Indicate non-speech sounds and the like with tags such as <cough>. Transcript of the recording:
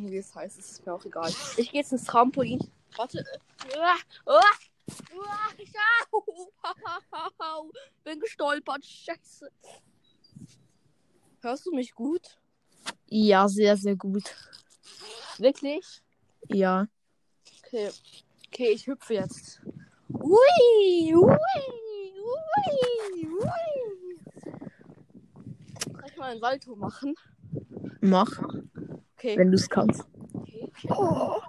wie es heißt. Es ist mir auch egal. Ich gehe jetzt ins Trampolin. Warte. <laughs> Bin gestolpert. Scheiße. Hörst du mich gut? Ja, sehr, sehr gut. Wirklich? Ja. Okay. Okay, ich hüpfe jetzt. Ui, ui, ui, ui. Kann ich mal ein Salto machen? Mach, Okay. wenn du es kannst. okay, okay.